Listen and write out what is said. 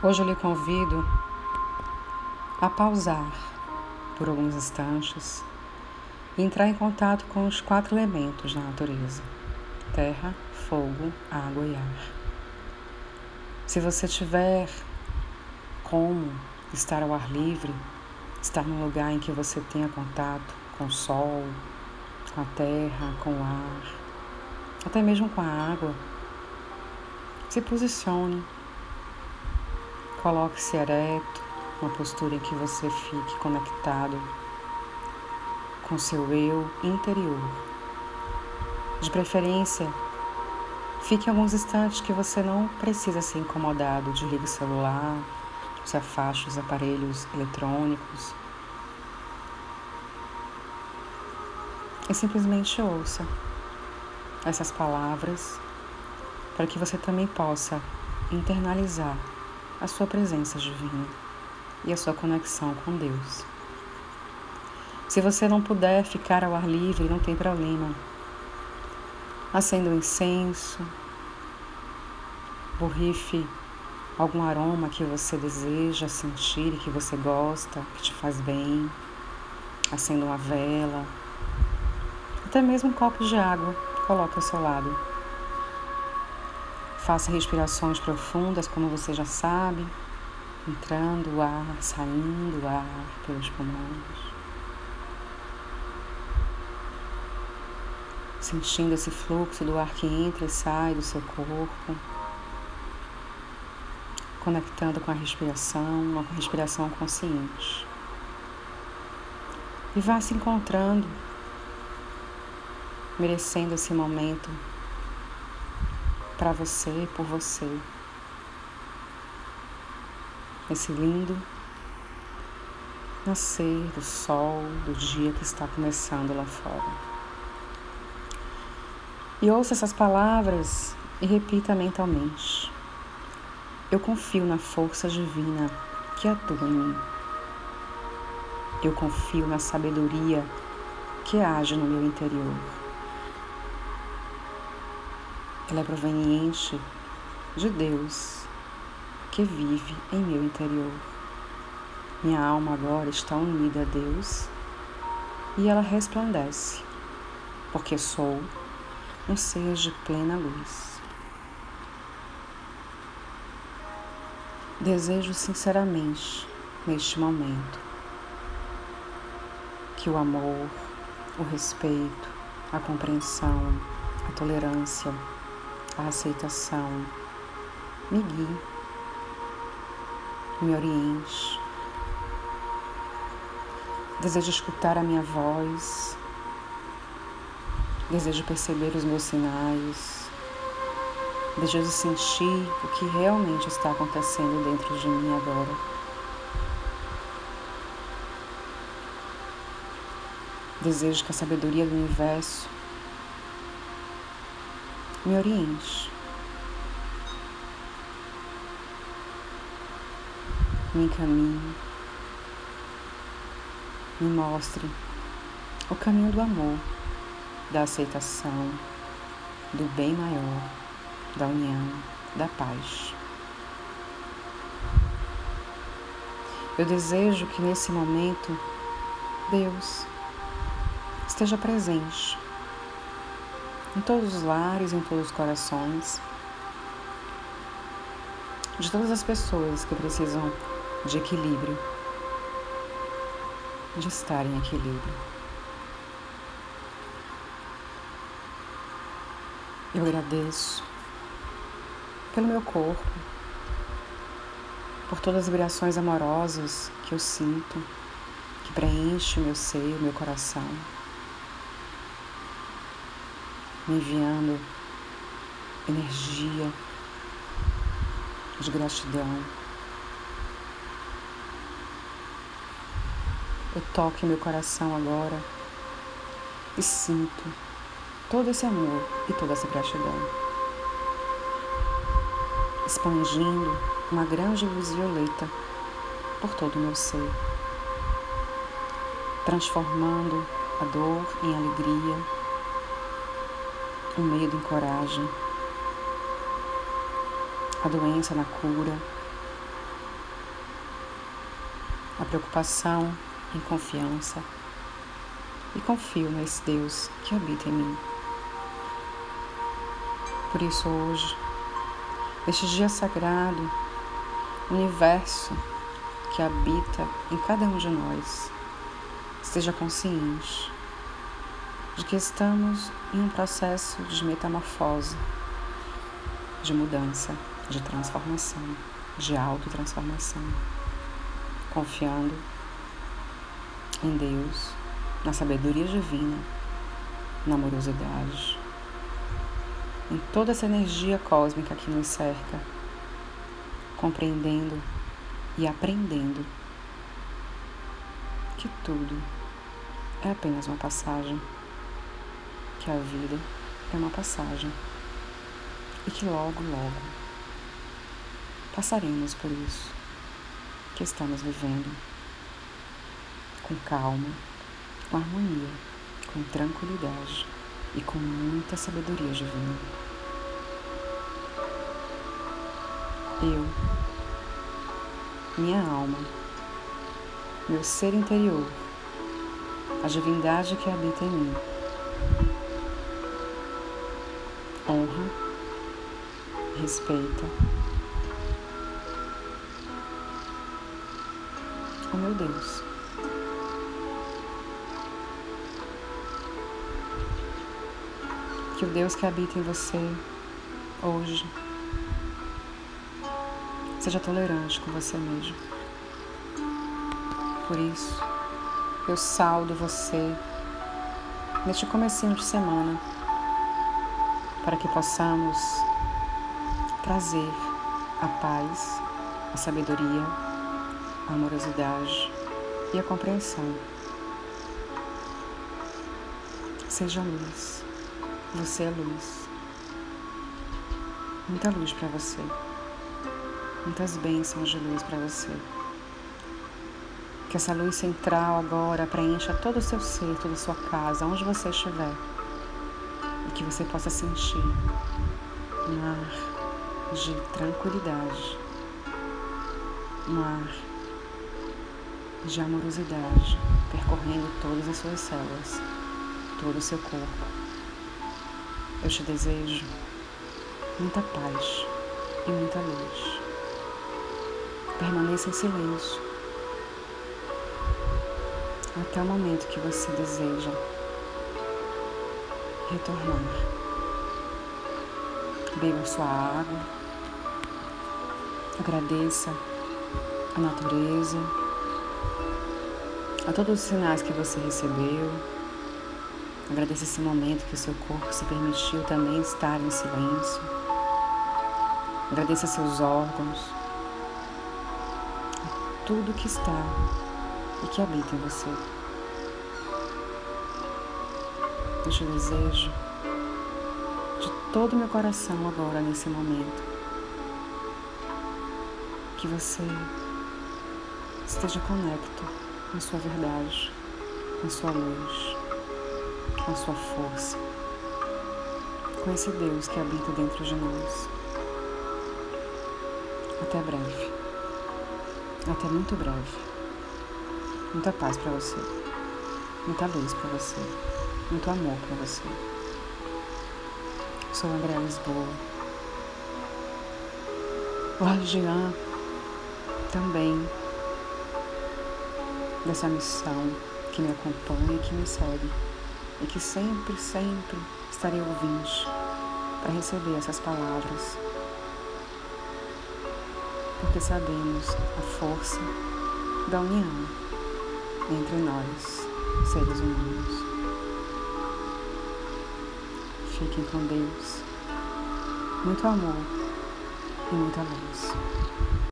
Hoje eu lhe convido a pausar por alguns instantes e entrar em contato com os quatro elementos da natureza: terra, fogo, água e ar. Se você tiver como estar ao ar livre, estar num lugar em que você tenha contato com o sol, com a terra, com o ar, até mesmo com a água, se posicione Coloque-se ereto, uma postura em que você fique conectado com seu eu interior. De preferência, fique alguns instantes que você não precisa ser incomodado. Desligue o celular, se afaste dos aparelhos eletrônicos. E simplesmente ouça essas palavras para que você também possa internalizar a sua presença divina e a sua conexão com Deus. Se você não puder ficar ao ar livre, não tem problema. Acenda um incenso, borrife algum aroma que você deseja sentir e que você gosta, que te faz bem. Acenda uma vela, até mesmo um copo de água, coloque ao seu lado. Faça respirações profundas, como você já sabe, entrando o ar, saindo o ar pelos pulmões. Sentindo esse fluxo do ar que entra e sai do seu corpo. Conectando com a respiração, uma respiração consciente. E vá se encontrando, merecendo esse momento para você e por você. Esse lindo nascer do sol, do dia que está começando lá fora. E ouça essas palavras e repita mentalmente. Eu confio na força divina que atua em mim. Eu confio na sabedoria que age no meu interior. Ela é proveniente de Deus que vive em meu interior. Minha alma agora está unida a Deus e ela resplandece, porque sou um ser de plena luz. Desejo sinceramente, neste momento, que o amor, o respeito, a compreensão, a tolerância, a aceitação me guie, me oriente. Desejo escutar a minha voz, desejo perceber os meus sinais, desejo sentir o que realmente está acontecendo dentro de mim agora. Desejo que a sabedoria do universo me oriente. Me encaminhe. Me mostre o caminho do amor, da aceitação, do bem maior, da união, da paz. Eu desejo que nesse momento Deus esteja presente em todos os lares, em todos os corações, de todas as pessoas que precisam de equilíbrio, de estar em equilíbrio. Eu agradeço pelo meu corpo, por todas as vibrações amorosas que eu sinto, que preenchem o meu seio, o meu coração me enviando energia de gratidão. Eu toco meu coração agora e sinto todo esse amor e toda essa gratidão, expandindo uma grande luz violeta por todo o meu ser, transformando a dor em alegria o medo em coragem, a doença na cura, a preocupação em confiança. E confio nesse Deus que habita em mim. Por isso, hoje, neste dia sagrado, o universo que habita em cada um de nós esteja consciente de que estamos em um processo de metamorfose, de mudança, de transformação, de autotransformação, confiando em Deus, na sabedoria divina, na amorosidade, em toda essa energia cósmica que nos cerca, compreendendo e aprendendo que tudo é apenas uma passagem que a vida é uma passagem e que logo, logo passaremos por isso que estamos vivendo com calma, com harmonia, com tranquilidade e com muita sabedoria divina. Eu, minha alma, meu ser interior, a divindade que habita em mim, honra, respeita o meu Deus. Que o Deus que habita em você hoje seja tolerante com você mesmo. Por isso, eu saldo você neste comecinho de semana para que possamos trazer a paz, a sabedoria, a amorosidade e a compreensão. Seja luz, você é luz. Muita luz para você, muitas bênçãos de luz para você. Que essa luz central agora preencha todo o seu ser, toda a sua casa, onde você estiver que você possa sentir um ar de tranquilidade, um ar de amorosidade percorrendo todas as suas células, todo o seu corpo. Eu te desejo muita paz e muita luz. Permaneça em silêncio até o momento que você deseja retornar. Beba sua água, agradeça a natureza, a todos os sinais que você recebeu. Agradeça esse momento que o seu corpo se permitiu também estar em silêncio. Agradeça seus órgãos, tudo que está e que habita em você. Eu te desejo de todo o meu coração agora, nesse momento, que você esteja conecto com a sua verdade, com a sua luz, com a sua força, com esse Deus que habita dentro de nós. Até breve. Até muito breve. Muita paz para você. Muita luz para você. Muito amor para você. Sou André Lisboa. O Ardian também. Dessa missão que me acompanha e que me segue. E que sempre, sempre estarei ouvindo para receber essas palavras, porque sabemos a força da união entre nós, seres humanos. Fiquem com Deus. Muito amor e muita luz.